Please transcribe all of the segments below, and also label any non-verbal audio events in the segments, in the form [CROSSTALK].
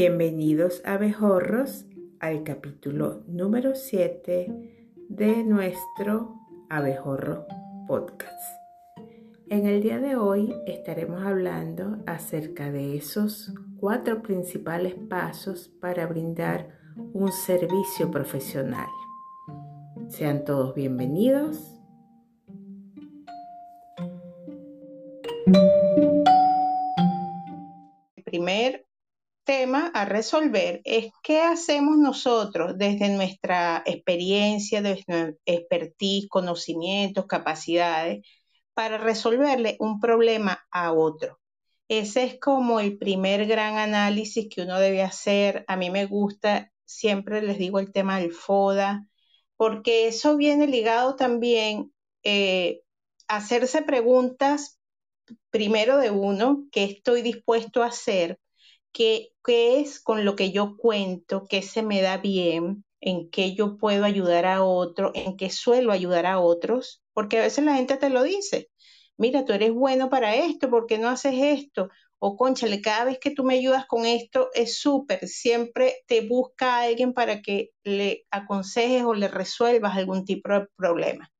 Bienvenidos abejorros al capítulo número 7 de nuestro abejorro podcast. En el día de hoy estaremos hablando acerca de esos cuatro principales pasos para brindar un servicio profesional. Sean todos bienvenidos. Primer a resolver es qué hacemos nosotros desde nuestra experiencia, desde nuestra expertise, conocimientos, capacidades, para resolverle un problema a otro. Ese es como el primer gran análisis que uno debe hacer. A mí me gusta, siempre les digo el tema del FODA, porque eso viene ligado también eh, a hacerse preguntas primero de uno, qué estoy dispuesto a hacer, qué, qué es con lo que yo cuento, qué se me da bien, en qué yo puedo ayudar a otro, en qué suelo ayudar a otros, porque a veces la gente te lo dice mira, tú eres bueno para esto, ¿por qué no haces esto? O conchale, cada vez que tú me ayudas con esto es súper, siempre te busca alguien para que le aconsejes o le resuelvas algún tipo de problema.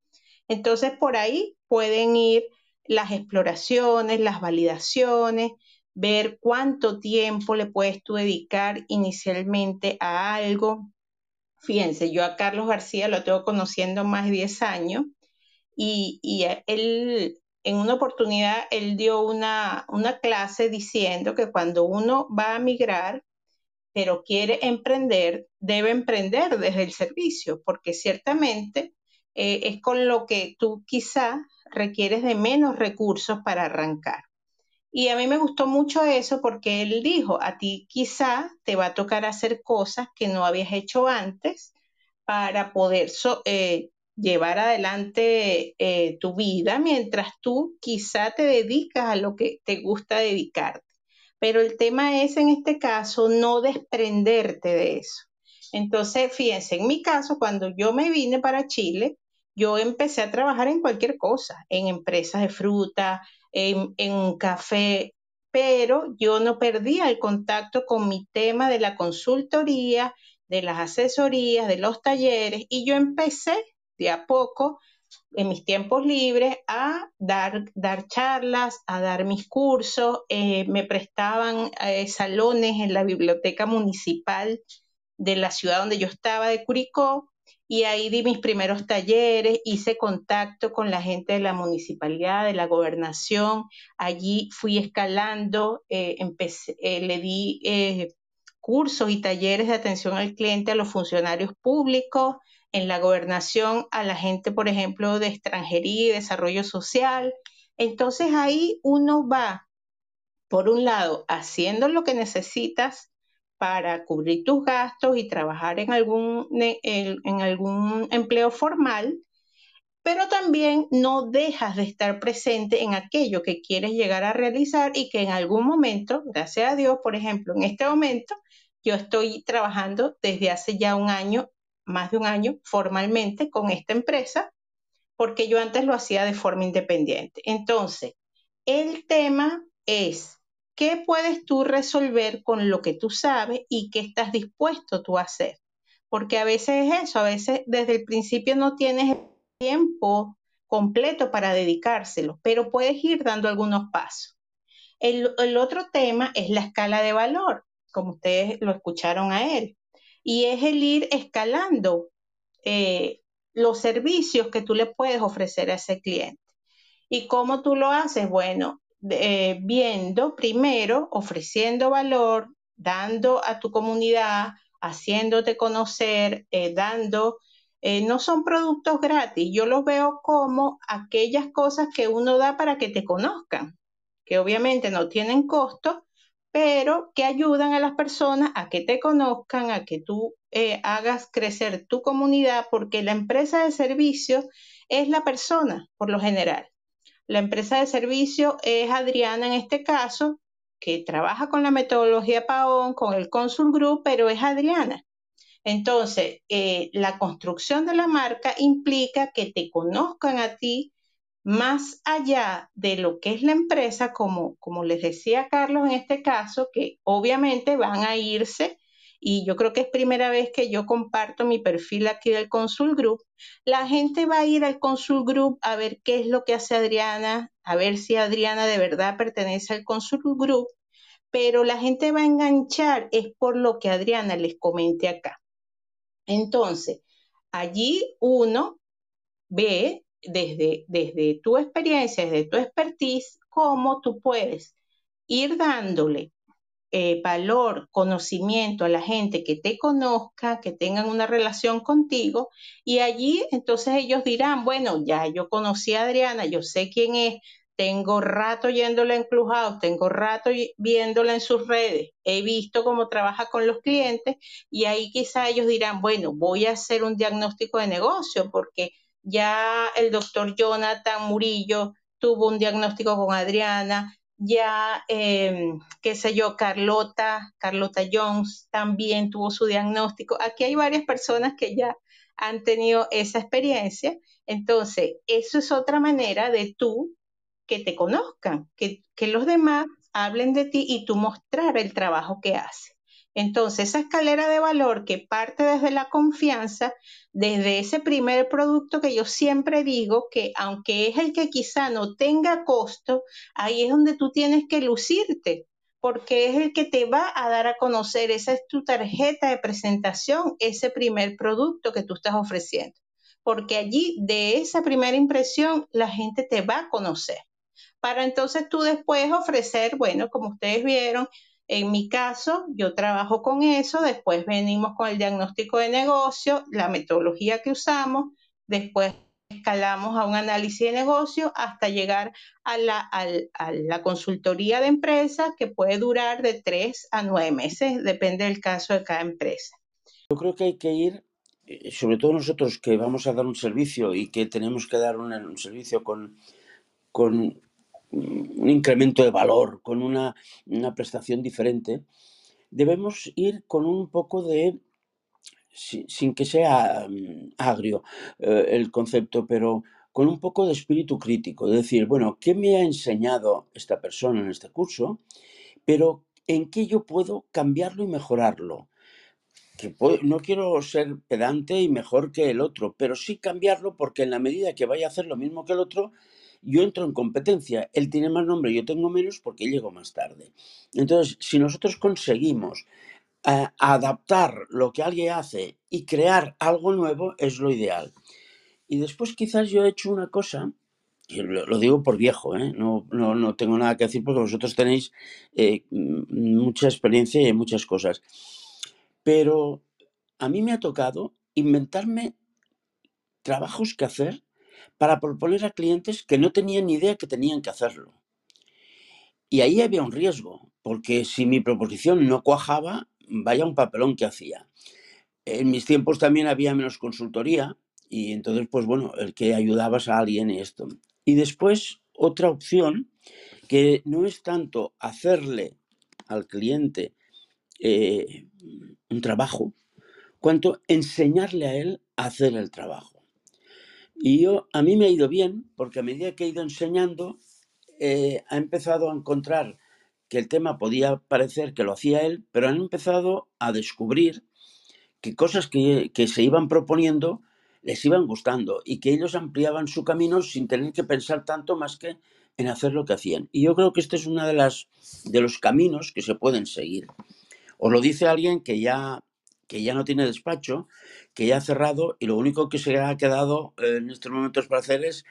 Entonces, por ahí pueden ir las exploraciones, las validaciones, ver cuánto tiempo le puedes tú dedicar inicialmente a algo. Fíjense, yo a Carlos García lo tengo conociendo más de 10 años y, y él en una oportunidad él dio una, una clase diciendo que cuando uno va a migrar, pero quiere emprender, debe emprender desde el servicio, porque ciertamente eh, es con lo que tú quizá requieres de menos recursos para arrancar. Y a mí me gustó mucho eso porque él dijo, a ti quizá te va a tocar hacer cosas que no habías hecho antes para poder eh, llevar adelante eh, tu vida mientras tú quizá te dedicas a lo que te gusta dedicarte. Pero el tema es en este caso no desprenderte de eso. Entonces, fíjense, en mi caso, cuando yo me vine para Chile, yo empecé a trabajar en cualquier cosa, en empresas de fruta, en, un café, pero yo no perdía el contacto con mi tema de la consultoría, de las asesorías, de los talleres, y yo empecé de a poco en mis tiempos libres a dar, dar charlas, a dar mis cursos. Eh, me prestaban eh, salones en la biblioteca municipal de la ciudad donde yo estaba, de Curicó, y ahí di mis primeros talleres, hice contacto con la gente de la municipalidad, de la gobernación. Allí fui escalando, eh, empecé, le di cursos y talleres de atención al cliente a los funcionarios públicos en la gobernación a la gente, por ejemplo, de extranjería y desarrollo social. Entonces ahí uno va, por un lado, haciendo lo que necesitas para cubrir tus gastos y trabajar en algún, en algún empleo formal, pero también no dejas de estar presente en aquello que quieres llegar a realizar y que en algún momento, gracias a Dios, por ejemplo, en este momento, yo estoy trabajando desde hace ya un año más de un año formalmente con esta empresa, porque yo antes lo hacía de forma independiente. Entonces, el tema es, ¿qué puedes tú resolver con lo que tú sabes y qué estás dispuesto tú a hacer? Porque a veces es eso, a veces desde el principio no tienes tiempo completo para dedicárselo, pero puedes ir dando algunos pasos. El, otro tema es la escala de valor, como ustedes lo escucharon a él y es el ir escalando eh, los servicios que tú le puedes ofrecer a ese cliente. ¿Y cómo tú lo haces? Bueno, eh, viendo primero, ofreciendo valor, dando a tu comunidad, haciéndote conocer, eh, dando, no son productos gratis, yo los veo como aquellas cosas que uno da para que te conozcan, que obviamente no tienen costo, pero que ayudan a las personas a que te conozcan, a que tú eh, hagas crecer tu comunidad, porque la empresa de servicio es la persona, por lo general. La empresa de servicio es Adriana en este caso, que trabaja con la metodología PAON, con el Consul Group, pero es Adriana. Entonces, eh, la construcción de la marca implica que te conozcan a ti más allá de lo que es la empresa, como, como les decía Carlos en este caso, que obviamente van a irse y yo creo que es primera vez que yo comparto mi perfil aquí del Consul Group, la gente va a ir al Consul Group a ver qué es lo que hace Adriana, a ver si Adriana de verdad pertenece al Consul Group, pero la gente va a enganchar es por lo que Adriana les comente acá. Entonces, allí uno ve desde, desde tu experiencia, desde tu expertise, cómo tú puedes ir dándole eh, valor, conocimiento a la gente que te conozca, que tengan una relación contigo y allí entonces ellos dirán, bueno, ya yo conocí a Adriana, yo sé quién es, tengo rato yéndola en Clubhouse, tengo rato viéndola en sus redes, he visto cómo trabaja con los clientes y ahí quizá ellos dirán, bueno, voy a hacer un diagnóstico de negocio porque ya el doctor Jonathan Murillo tuvo un diagnóstico con Adriana, ya, em, qué sé yo, Carlota, Carlota Jones también tuvo su diagnóstico. Aquí hay varias personas que ya han tenido esa experiencia. Entonces, eso es otra manera de tú que te conozcan, que, que los demás hablen de ti y tú mostrar el trabajo que haces. Entonces, esa escalera de valor que parte desde la confianza, desde ese primer producto que yo siempre digo que aunque es el que quizá no tenga costo, ahí es donde tú tienes que lucirte, porque es el que te va a dar a conocer, esa es tu tarjeta de presentación, ese primer producto que tú estás ofreciendo, porque allí de esa primera impresión la gente te va a conocer. Para entonces tú después ofrecer, bueno, como ustedes vieron, en mi caso, yo trabajo con eso, después venimos con el diagnóstico de negocio, la metodología que usamos, después escalamos a un análisis de negocio hasta llegar a la, consultoría de empresas que puede durar de tres a nueve meses, depende del caso de cada empresa. Yo creo que hay que ir, eh, sobre todo nosotros que vamos a dar un servicio y que tenemos que dar un, servicio con, con un incremento de valor, con una, prestación diferente, debemos ir con un poco de, sin, que sea mm, agrio eh, el concepto, pero con un poco de espíritu crítico, de decir, bueno, ¿qué me ha enseñado esta persona en este curso? Pero ¿en qué yo puedo cambiarlo y mejorarlo? Que no quiero ser pedante y mejor que el otro, pero sí cambiarlo porque en la medida que vaya a hacer lo mismo que el otro, yo entro en competencia. Él tiene más nombre, yo tengo menos porque llego más tarde. Entonces, si nosotros conseguimos eh, adaptar lo que alguien hace y crear algo nuevo, es lo ideal. Y después quizás yo he hecho una cosa, y lo, digo por viejo, ¿eh? no, no, tengo nada que decir porque vosotros tenéis eh, mucha experiencia y muchas cosas. Pero a mí me ha tocado inventarme trabajos que hacer para proponer a clientes que no tenían ni idea que tenían que hacerlo. Y ahí había un riesgo, porque si mi proposición no cuajaba, vaya un papelón que hacía. En mis tiempos también había menos consultoría y entonces, pues bueno, el que ayudabas a alguien y esto. Y después, otra opción que no es tanto hacerle al cliente eh, un trabajo, cuanto enseñarle a él a hacer el trabajo. Y yo, a mí me ha ido bien, porque a medida que he ido enseñando, eh, ha empezado a encontrar que el tema podía parecer que lo hacía él, pero han empezado a descubrir que cosas que, que se iban proponiendo les iban gustando y que ellos ampliaban su camino sin tener que pensar tanto más que en hacer lo que hacían. Y yo creo que este es uno de, las, de los caminos que se pueden seguir. Os lo dice alguien que ya que ya no tiene despacho, que ya ha cerrado y lo único que se ha quedado en estos momentos para hacer es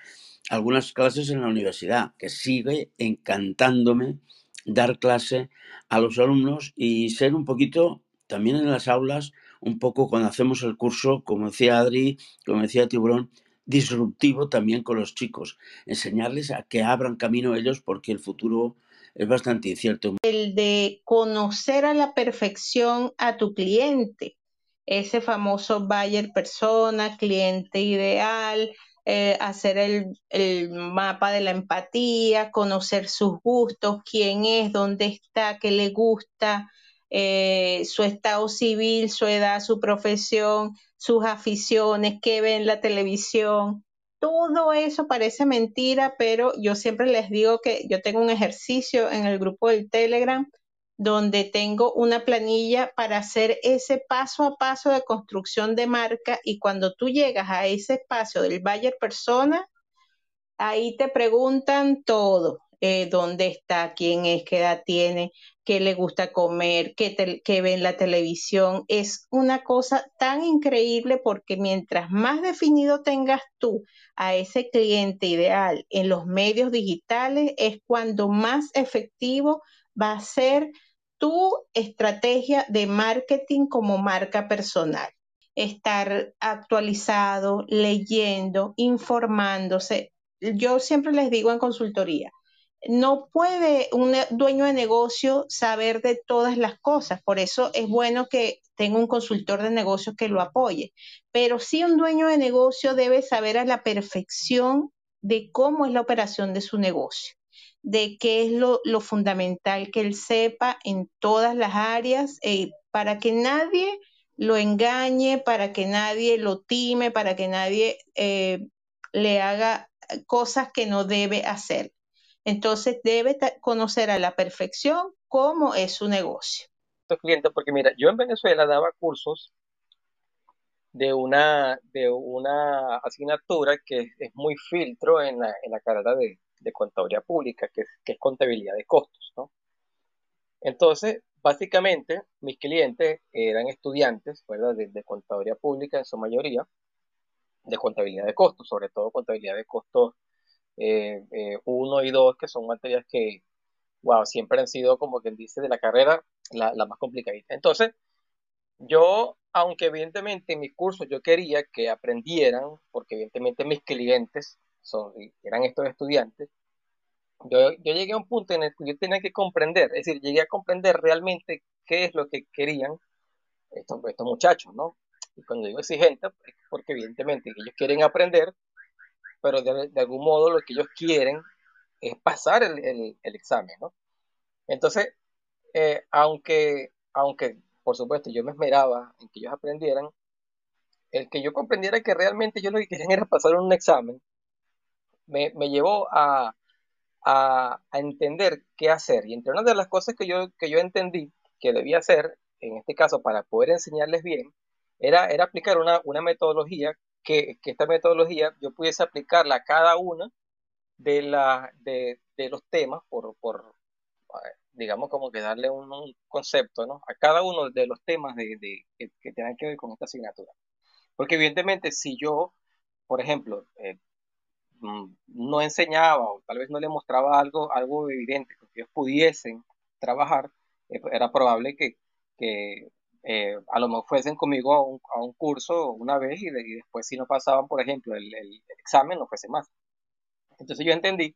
algunas clases en la universidad, que sigue encantándome dar clase a los alumnos y ser un poquito también en las aulas, un poco cuando hacemos el curso, como decía Adri, como decía Tiburón, disruptivo también con los chicos, enseñarles a que abran camino ellos porque el futuro es bastante incierto. El de conocer a la perfección a tu cliente, ese famoso buyer persona, cliente ideal, eh, hacer el, mapa de la empatía, conocer sus gustos, quién es, dónde está, qué le gusta, eh, su estado civil, su edad, su profesión, sus aficiones, qué ve en la televisión, todo eso parece mentira, pero yo siempre les digo que yo tengo un ejercicio en el grupo del Telegram donde tengo una planilla para hacer ese paso a paso de construcción de marca y cuando tú llegas a ese espacio del buyer persona, ahí te preguntan todo, eh, dónde está, quién es, qué edad tiene, qué le gusta comer, qué, qué ve en la televisión. Es una cosa tan increíble porque mientras más definido tengas tú a ese cliente ideal en los medios digitales, es cuando más efectivo va a ser tu estrategia de marketing como marca personal. Estar actualizado, leyendo, informándose. Yo siempre les digo en consultoría, no puede un dueño de negocio saber de todas las cosas, por eso es bueno que tenga un consultor de negocios que lo apoye, pero sí un dueño de negocio debe saber a la perfección de cómo es la operación de su negocio de qué es lo, fundamental que él sepa en todas las áreas eh, para que nadie lo engañe, para que nadie lo time, para que nadie eh, le haga cosas que no debe hacer. Entonces debe conocer a la perfección cómo es su negocio. Clientes, porque mira, yo en Venezuela daba cursos de una, de una asignatura que es muy filtro en la, en la carrera de, de contaduría pública, que es, que es contabilidad de costos, ¿no? Entonces, básicamente, mis clientes eran estudiantes, ¿verdad? De, de, contaduría pública en su mayoría, de contabilidad de costos, sobre todo contabilidad de costos 1 eh, eh, y 2, que son materias que, wow, siempre han sido, como quien dice, de la carrera, la, más complicadita. Entonces, yo, aunque evidentemente en mis cursos yo quería que aprendieran, porque evidentemente mis clientes eran estos estudiantes, yo, yo, llegué a un punto en el que yo tenía que comprender, es decir, llegué a comprender realmente qué es lo que querían estos, estos muchachos, ¿no? Y cuando digo exigente, porque evidentemente ellos quieren aprender, pero de, algún modo lo que ellos quieren es pasar el, examen, ¿no? Entonces, eh, aunque, aunque, por supuesto, yo me esmeraba en que ellos aprendieran, el que yo comprendiera que realmente ellos lo que querían [LAUGHS] era pasar un examen, me, llevó a, entender qué hacer. Y entre una de las cosas que yo, que yo entendí que debía hacer, en este caso para poder enseñarles bien, era, era aplicar una, una metodología que, que, esta metodología yo pudiese aplicarla a cada una de, la, de, de los temas por, por, digamos, como que darle un, un, concepto, ¿no? A cada uno de los temas de, de que, tengan que ver con esta asignatura. Porque evidentemente si yo, por ejemplo, eh, Mm, no enseñaba o tal vez no le mostraba algo, algo evidente que ellos pudiesen trabajar, eh, era probable que, que eh, a lo mejor fuesen conmigo a un, a un curso una vez y, de, y, después si no pasaban, por ejemplo, el, el, examen, no fuese más. Entonces yo entendí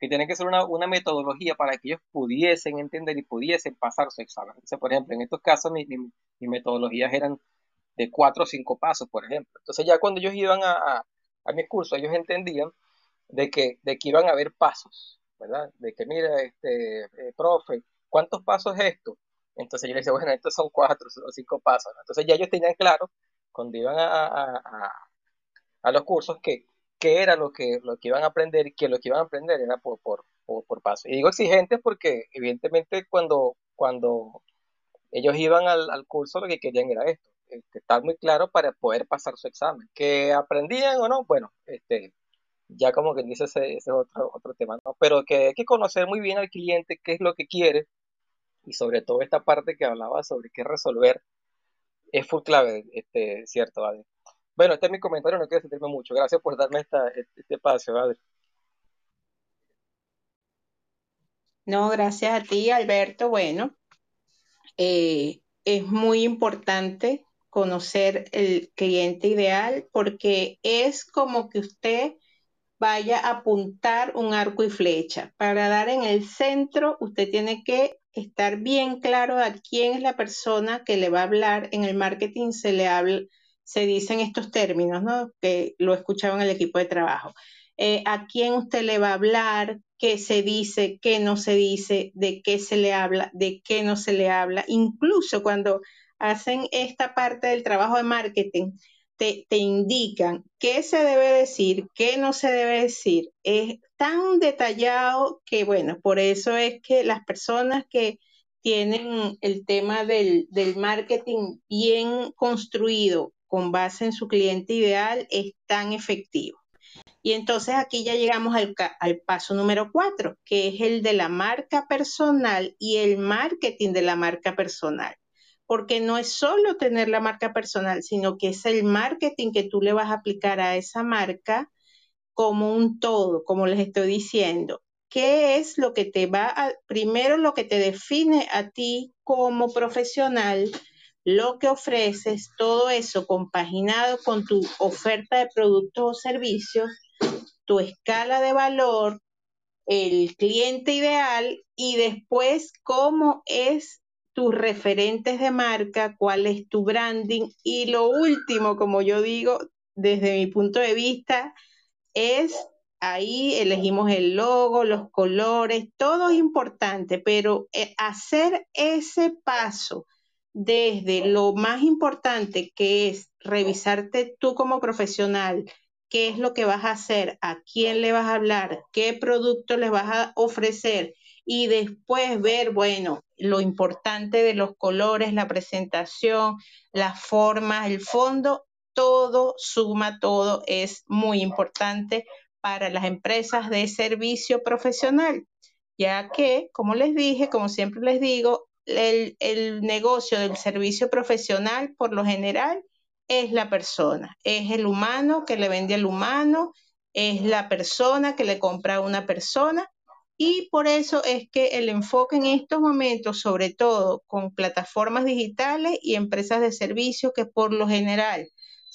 que tiene que ser una, una, metodología para que ellos pudiesen entender y pudiesen pasar su examen. Entonces, por ejemplo, en estos casos mis mi, mi metodologías eran de cuatro o cinco pasos, por ejemplo. Entonces ya cuando ellos iban a, a a mis cursos, ellos entendían de que, de que iban a haber pasos, ¿verdad? De que, mira, este, eh, profe, ¿cuántos pasos es esto? Entonces yo les decía, bueno, estos son cuatro o cinco pasos. Entonces ya ellos tenían claro, cuando iban a, a, a, los cursos, que, que era lo que, lo que iban a aprender y que lo que iban a aprender era por, por, por, por paso. Y digo exigentes porque evidentemente cuando, cuando ellos iban al, al curso lo que querían era esto, este, estar muy claro para poder pasar su examen. Que aprendían o no, bueno, este, ya como que dice ese, ese otro, otro tema, ¿no? Pero que hay que conocer muy bien al cliente, qué es lo que quiere, y sobre todo esta parte que hablaba sobre qué resolver, es full clave, este, cierto, Adri. Bueno, este es mi comentario, no quiero extenderme mucho. Gracias por darme esta, este, este espacio, Adri. No, gracias a ti, Alberto. Bueno, eh, es muy importante conocer el cliente ideal porque es como que usted vaya a apuntar un arco y flecha. Para dar en el centro, usted tiene que estar bien claro a quién es la persona que le va a hablar. En el marketing se le habla, se dicen estos términos, ¿no? Que lo escuchaba en el equipo de trabajo. Eh, a quién usted le va a hablar, qué se dice, qué no se dice, de qué se le habla, de qué no se le habla. Incluso cuando hacen esta parte del trabajo de marketing, te, te, indican qué se debe decir, qué no se debe decir. Es tan detallado que, bueno, por eso es que las personas que tienen el tema del, del marketing bien construido con base en su cliente ideal es tan efectivo. Y entonces aquí ya llegamos al, al, paso número cuatro, que es el de la marca personal y el marketing de la marca personal. Porque no es solo tener la marca personal, sino que es el marketing que tú le vas a aplicar a esa marca como un todo, como les estoy diciendo. ¿Qué es lo que te va a, primero lo que te define a ti como profesional, lo que ofreces, todo eso compaginado con tu oferta de productos o servicios, tu escala de valor, el cliente ideal y después cómo es tus referentes de marca, cuál es tu branding y lo último, como yo digo, desde mi punto de vista, es ahí elegimos el logo, los colores, todo es importante, pero eh, hacer ese paso desde lo más importante que es revisarte tú como profesional, qué es lo que vas a hacer, a quién le vas a hablar, qué producto les vas a ofrecer y después ver, bueno, lo importante de los colores, la presentación, las formas, el fondo, todo suma, todo es muy importante para las empresas de servicio profesional, ya que, como les dije, como siempre les digo, el, el negocio del servicio profesional por lo general es la persona, es el humano que le vende al humano, es la persona que le compra a una persona y por eso es que el enfoque en estos momentos, sobre todo con plataformas digitales y empresas de servicios que por lo general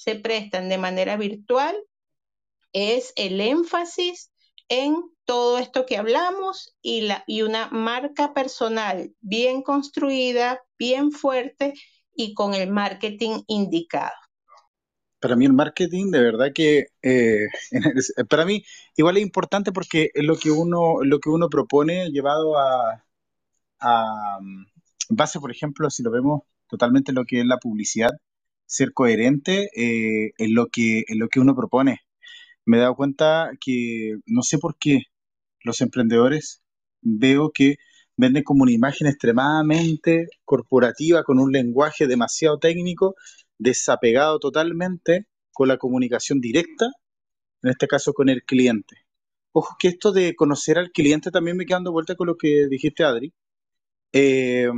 se prestan de manera virtual, es el énfasis en todo esto que hablamos y, la, y una marca personal bien construida, bien fuerte y con el marketing indicado. Para mí el marketing de verdad que eh, [LAUGHS] para mí igual es importante porque es lo que uno lo que uno propone llevado a, a mm, base por ejemplo si lo vemos totalmente lo que es la publicidad ser coherente eh, en lo que en lo que uno propone me he dado cuenta que no sé por qué los emprendedores veo que venden como una imagen extremadamente corporativa con un lenguaje demasiado técnico desapegado totalmente con la comunicación directa, en este caso con el cliente. Ojo que esto de conocer al cliente también me queda dando vuelta con lo que dijiste, Adri. Eh,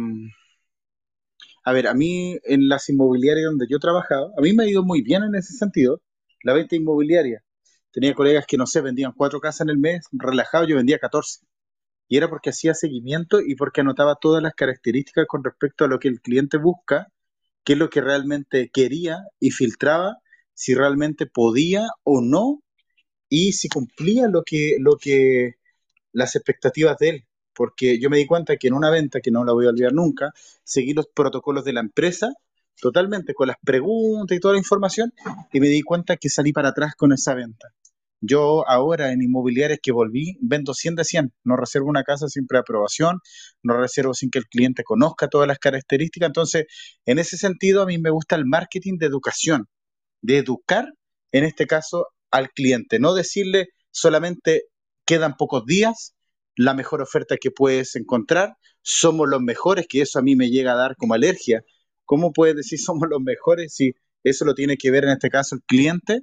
a ver, a mí en las inmobiliarias donde yo he trabajado, a mí me ha ido muy bien en ese sentido, la venta inmobiliaria. Tenía colegas que, no sé, vendían cuatro casas en el mes, relajado, yo vendía 14. Y era porque hacía seguimiento y porque anotaba todas las características con respecto a lo que el cliente busca qué es lo que realmente quería y filtraba si realmente podía o no y si cumplía lo que, lo que las expectativas de él. Porque yo me di cuenta que en una venta, que no la voy a olvidar nunca, seguí los protocolos de la empresa totalmente con las preguntas y toda la información y me di cuenta que salí para atrás con esa venta. Yo ahora en inmobiliarias que volví, vendo 100 de 100. No reservo una casa sin preaprobación, no reservo sin que el cliente conozca todas las características. Entonces, en ese sentido, a mí me gusta el marketing de educación, de educar, en este caso, al cliente. No decirle solamente quedan pocos días, la mejor oferta que puedes encontrar, somos los mejores, que eso a mí me llega a dar como alergia. ¿Cómo puedes decir [LAUGHS] somos los mejores si eso lo tiene que ver en este caso el cliente?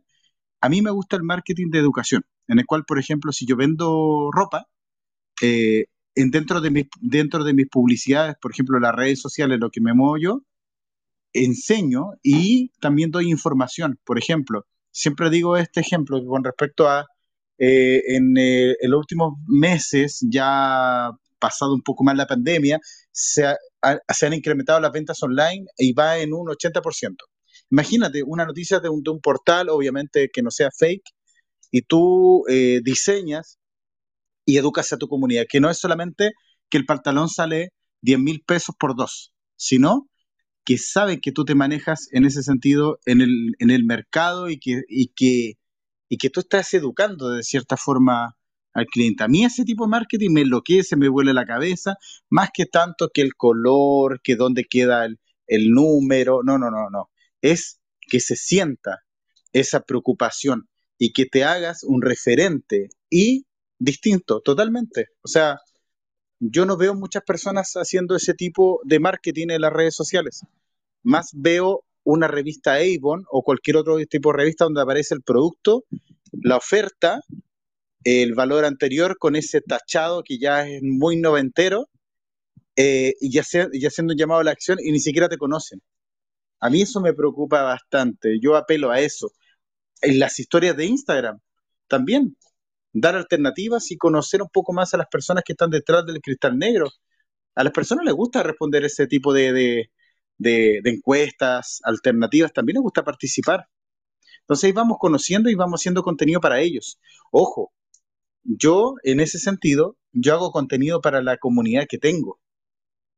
A mí me gusta el marketing de educación, en el cual, por ejemplo, si yo vendo ropa, eh, en dentro, de mis, dentro de mis publicidades, por ejemplo, las redes sociales, lo que me muevo yo, enseño y también doy información. Por ejemplo, siempre digo este ejemplo con respecto a, eh, en, eh, en, los últimos meses, ya pasado un poco más la pandemia, se, se han incrementado las ventas online y va en un 80%. Imagínate una noticia de un, de un portal, obviamente que no sea fake, y tú eh, diseñas y educas a tu comunidad, que no es solamente que el pantalón sale 10 mil pesos por dos, sino que sabe que tú te manejas en ese sentido en el, en el mercado y que, y, que, y que tú estás educando de cierta forma al cliente. A mí ese tipo de marketing me enloquece, me vuelve la cabeza, más que tanto que el color, que dónde queda el, el número, no, no, no, no es que se sienta esa preocupación y que te hagas un referente y distinto, totalmente. O sea, yo no veo muchas personas haciendo ese tipo de marketing en las redes sociales. Más veo una revista Avon o cualquier otro tipo de revista donde aparece el producto, la oferta, el valor anterior con ese tachado que ya es muy noventero eh, y ya, ya haciendo un llamado a la acción y ni siquiera te conocen. A mí eso me preocupa bastante. Yo apelo a eso. En las historias de Instagram también dar alternativas y conocer un poco más a las personas que están detrás del cristal negro. A las personas les gusta responder ese tipo de, encuestas alternativas, también les gusta participar. Entonces ahí vamos conociendo y vamos haciendo contenido para ellos. Ojo, yo en ese sentido, yo hago contenido para la comunidad que tengo.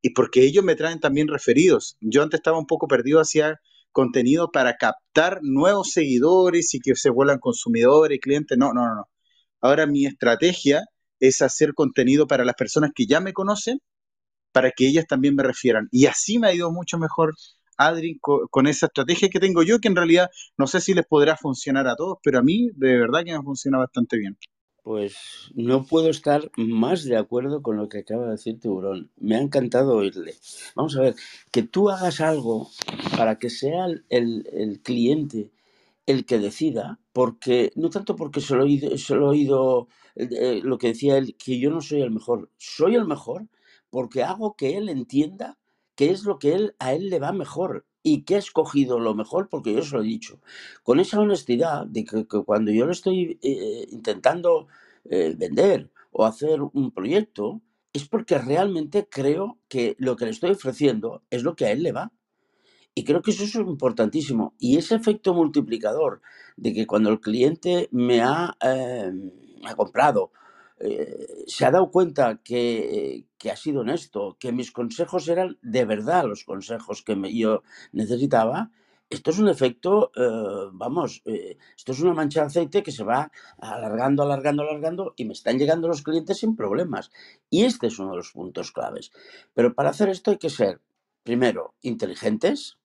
Y porque ellos me traen también referidos. Yo antes estaba un poco perdido hacia contenido para captar nuevos seguidores y que se vuelvan consumidores clientes. No, no, no. Ahora mi estrategia es hacer contenido para las personas que ya me conocen, para que ellas también me refieran. Y así me ha ido mucho mejor, Adri, con, esa estrategia que tengo yo, que en realidad no sé si les podrá funcionar a todos, pero a mí de verdad que me funciona bastante bien. Pues no puedo estar más de acuerdo con lo que acaba de decir Tiburón. Me ha encantado oírle. Vamos a ver, que tú hagas algo para que sea el, el cliente el que decida, porque no tanto porque se lo he oído, he oído eh, lo que decía él, que yo no soy el mejor, soy el mejor porque hago que él entienda qué es lo que él, a él le va mejor y que ha escogido lo mejor porque yo se lo he dicho. Con esa honestidad de que, cuando yo le estoy eh, intentando eh, vender o hacer un proyecto, es porque realmente creo que lo que le estoy ofreciendo es lo que a él le va. Y creo que eso es importantísimo. Y ese efecto multiplicador de que cuando el cliente me ha, ha comprado, eh, se ha dado cuenta que, que, ha sido honesto, que mis consejos eran de verdad los consejos que yo necesitaba, esto es un efecto, eh, vamos, eh, esto es una mancha de aceite que se va alargando, alargando, alargando y me están llegando los clientes sin problemas. Y este es uno de los puntos claves. Pero para hacer esto hay que ser, primero, inteligentes,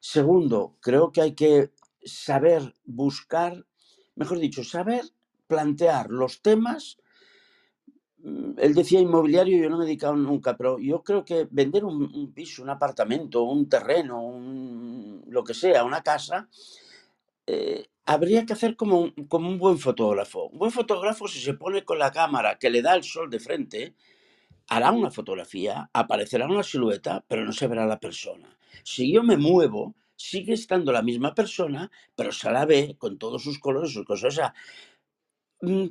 Segundo, creo que hay que saber buscar, mejor dicho, saber plantear los temas. Mm, él decía inmobiliario, yo no me he dedicado nunca, pero yo creo que vender un, piso, un apartamento, un terreno, lo que sea, una casa, eh, habría que hacer como un, como un buen fotógrafo. Un buen fotógrafo, si se pone con la cámara que le da el sol de frente, hará una fotografía, aparecerá una silueta, pero no se verá la persona. Si yo me muevo, sigue estando la misma persona, pero se la ve con todos sus colores, sus cosas. O sea,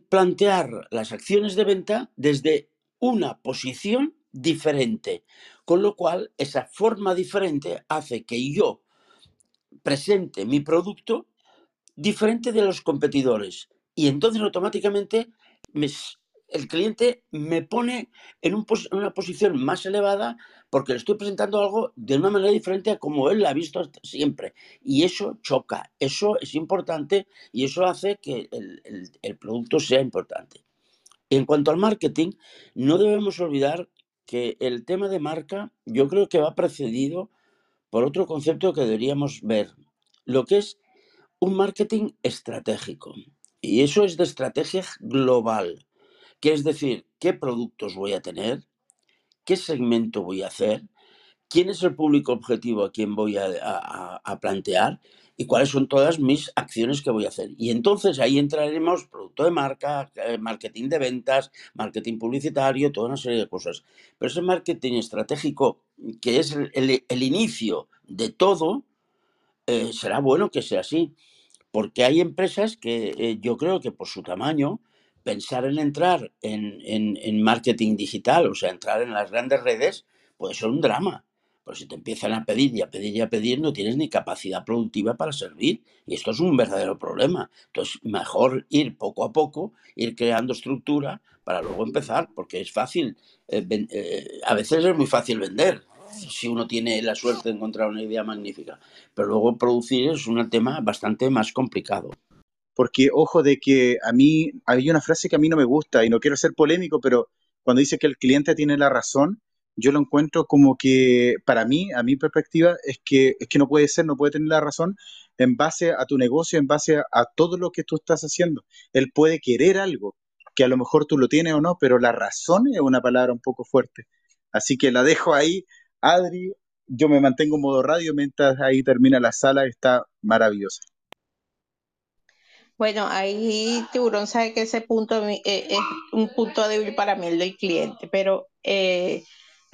plantear las acciones de venta desde una posición diferente, con lo cual esa forma diferente hace que yo presente mi producto diferente de los competidores. Y entonces automáticamente me, el cliente me pone en una posición más elevada porque le estoy presentando algo de una manera diferente a como él la ha visto siempre. Y eso choca, eso es importante y eso hace que el, producto sea importante. En cuanto al marketing, no debemos olvidar que el tema de marca yo creo que va precedido por otro concepto que deberíamos ver, lo que es un marketing estratégico. Y eso es de estrategia global que es decir, qué productos voy a tener, qué segmento voy a hacer, quién es el público objetivo a quien voy a, plantear y cuáles son todas mis acciones que voy a hacer. Y entonces ahí entraremos producto de marca, eh, marketing de ventas, marketing publicitario, toda una serie de cosas. Pero ese marketing estratégico, que es el, inicio de todo, eh, será bueno que sea así. Porque hay empresas que eh, yo creo que por su tamaño pensar en entrar en, marketing digital, o sea, entrar en las grandes redes, puede ser un drama. Porque si te empiezan a pedir y a pedir y a pedir, no tienes ni capacidad productiva para servir. Y esto es un verdadero problema. Entonces, mejor ir poco a poco, ir creando estructura para luego empezar, porque es fácil. Eh, eh, a veces es muy fácil vender, si uno tiene la suerte de encontrar una idea magnífica. Pero luego producir es un tema bastante más complicado porque ojo de que a mí hay una frase que a mí no me gusta y no quiero ser polémico, pero cuando dice que el cliente tiene la razón, yo lo encuentro como que para mí, a mi perspectiva, es que, es que no puede ser, no puede tener la razón en base a tu negocio, en base a, todo lo que tú estás haciendo. Él puede querer algo, que a lo mejor tú lo tienes o no, pero la razón es una palabra un poco fuerte. Así que la dejo ahí. Adri, yo me mantengo en modo radio mientras ahí termina la sala, está maravillosa. Bueno, ahí Tiburón sabe que ese punto eh, es un punto débil para mí, el del cliente, pero eh,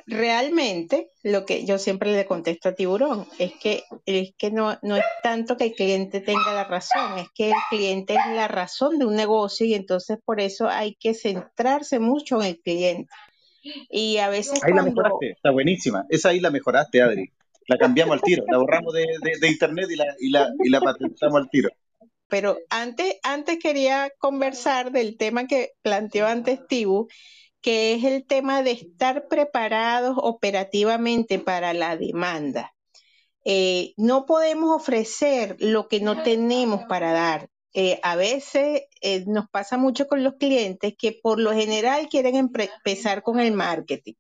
realmente lo que yo siempre le contesto a Tiburón es que, es que no, no es tanto que el cliente tenga la razón, es que el cliente es la razón de un negocio y entonces por eso hay que centrarse mucho en el cliente. Y a veces ahí la mejoraste, está buenísima. Esa ahí la mejoraste, Adri. La cambiamos al tiro, la borramos de, de, internet y la, y, la, y la patentamos al tiro. Pero antes, antes quería conversar del tema que planteó antes Tibu, que es el tema de estar preparados operativamente para la demanda. Eh, no podemos ofrecer lo que no tenemos para dar. Eh, a veces eh, nos pasa mucho con los clientes que por lo general quieren empezar con el marketing.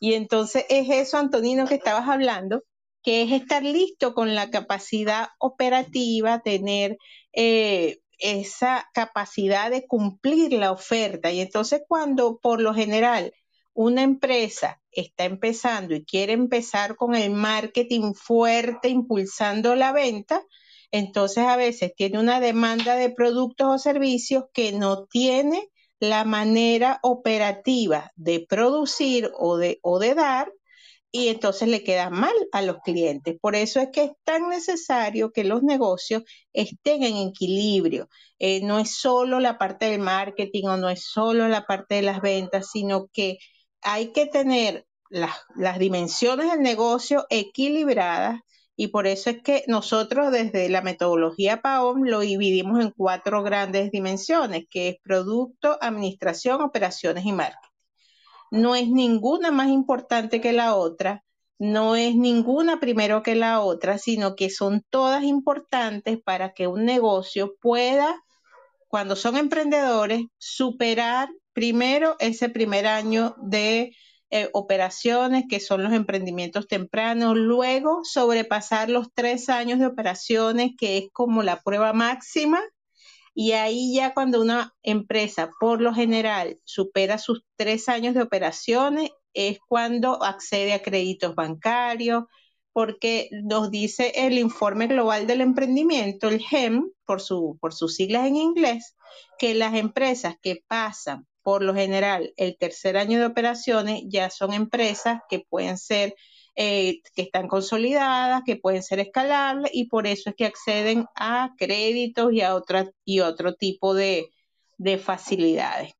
Y entonces es eso, Antonino, que estabas hablando, que es estar listo con la capacidad operativa, tener eh, esa capacidad de cumplir la oferta. Y entonces cuando por lo general una empresa está empezando y quiere empezar con el marketing fuerte, impulsando la venta, entonces a veces tiene una demanda de productos o servicios que no tiene la manera operativa de producir o de, o de dar y entonces le queda mal a los clientes. Por eso es que es tan necesario que los negocios estén en equilibrio. Eh, no es solo la parte del marketing o no es solo la parte de las ventas, sino que hay que tener las, las dimensiones del negocio equilibradas y por eso es que nosotros desde la metodología PAOM lo dividimos en cuatro grandes dimensiones, que es producto, administración, operaciones y marketing no es ninguna más importante que la otra, no es ninguna primero que la otra, sino que son todas importantes para que un negocio pueda, cuando son emprendedores, superar primero ese primer año de eh, operaciones, que son los emprendimientos tempranos, luego sobrepasar los tres años de operaciones, que es como la prueba máxima, y ahí ya cuando una empresa por lo general supera sus tres años de operaciones es cuando accede a créditos bancarios, porque nos dice el informe global del emprendimiento, el GEM, por, su, por sus siglas en inglés, que las empresas que pasan por lo general el tercer año de operaciones ya son empresas que pueden ser eh, que están consolidadas, que pueden ser escalables y por eso es que acceden a créditos y a otra, y otro tipo de, de facilidades.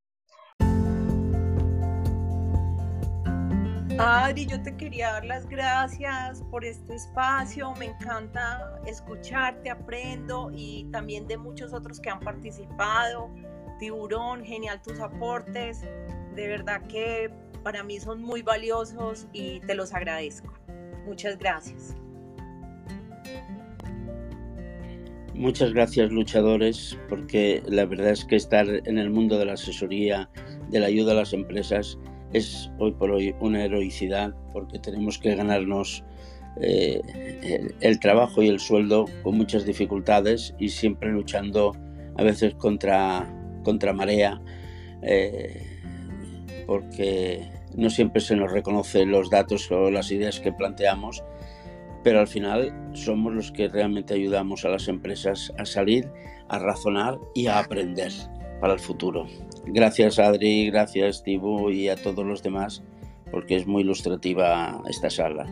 Adri, yo te quería dar las gracias por este espacio, me encanta escucharte, aprendo y también de muchos otros que han participado. Tiburón, genial tus aportes, de verdad que para mí son muy valiosos y te los agradezco. Muchas gracias. Muchas gracias luchadores, porque la verdad es que estar en el mundo de la asesoría, de la ayuda a las empresas, es hoy por hoy una heroicidad, porque tenemos que ganarnos eh, el, trabajo y el sueldo con muchas dificultades y siempre luchando a veces contra, contra marea. Eh, porque no siempre se nos reconoce los datos o las ideas que planteamos, pero al final somos los que realmente ayudamos a las empresas a salir, a razonar y a aprender para el futuro. Gracias Adri, gracias Tibu y a todos los demás, porque es muy ilustrativa esta sala.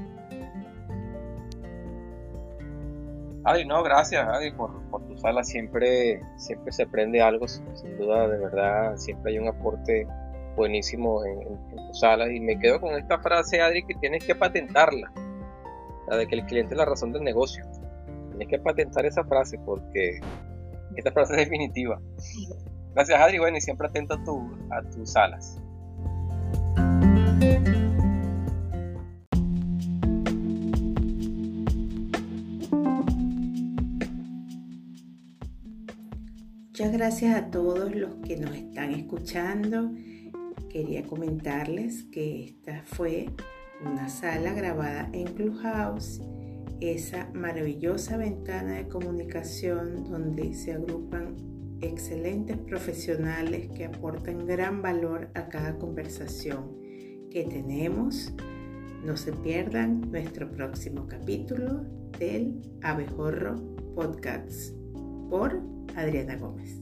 Adri, no, gracias Adri por, tu sala, siempre, siempre se aprende algo, sin duda, de verdad, siempre hay un aporte buenísimo en, tus salas. Y me quedo con esta frase, Adri, que tienes que patentarla. La de que el cliente es la razón del negocio. Tienes que patentar esa frase porque esta frase es definitiva. Gracias, Adri. Bueno, y siempre atento a, tu, a tus salas. Muchas gracias a todos los que nos están escuchando quería comentarles que esta fue una sala grabada en Clubhouse, esa maravillosa ventana de comunicación donde se agrupan excelentes profesionales que aportan gran valor a cada conversación que tenemos. No se pierdan nuestro próximo capítulo del Abejorro Podcasts por Adriana Gómez.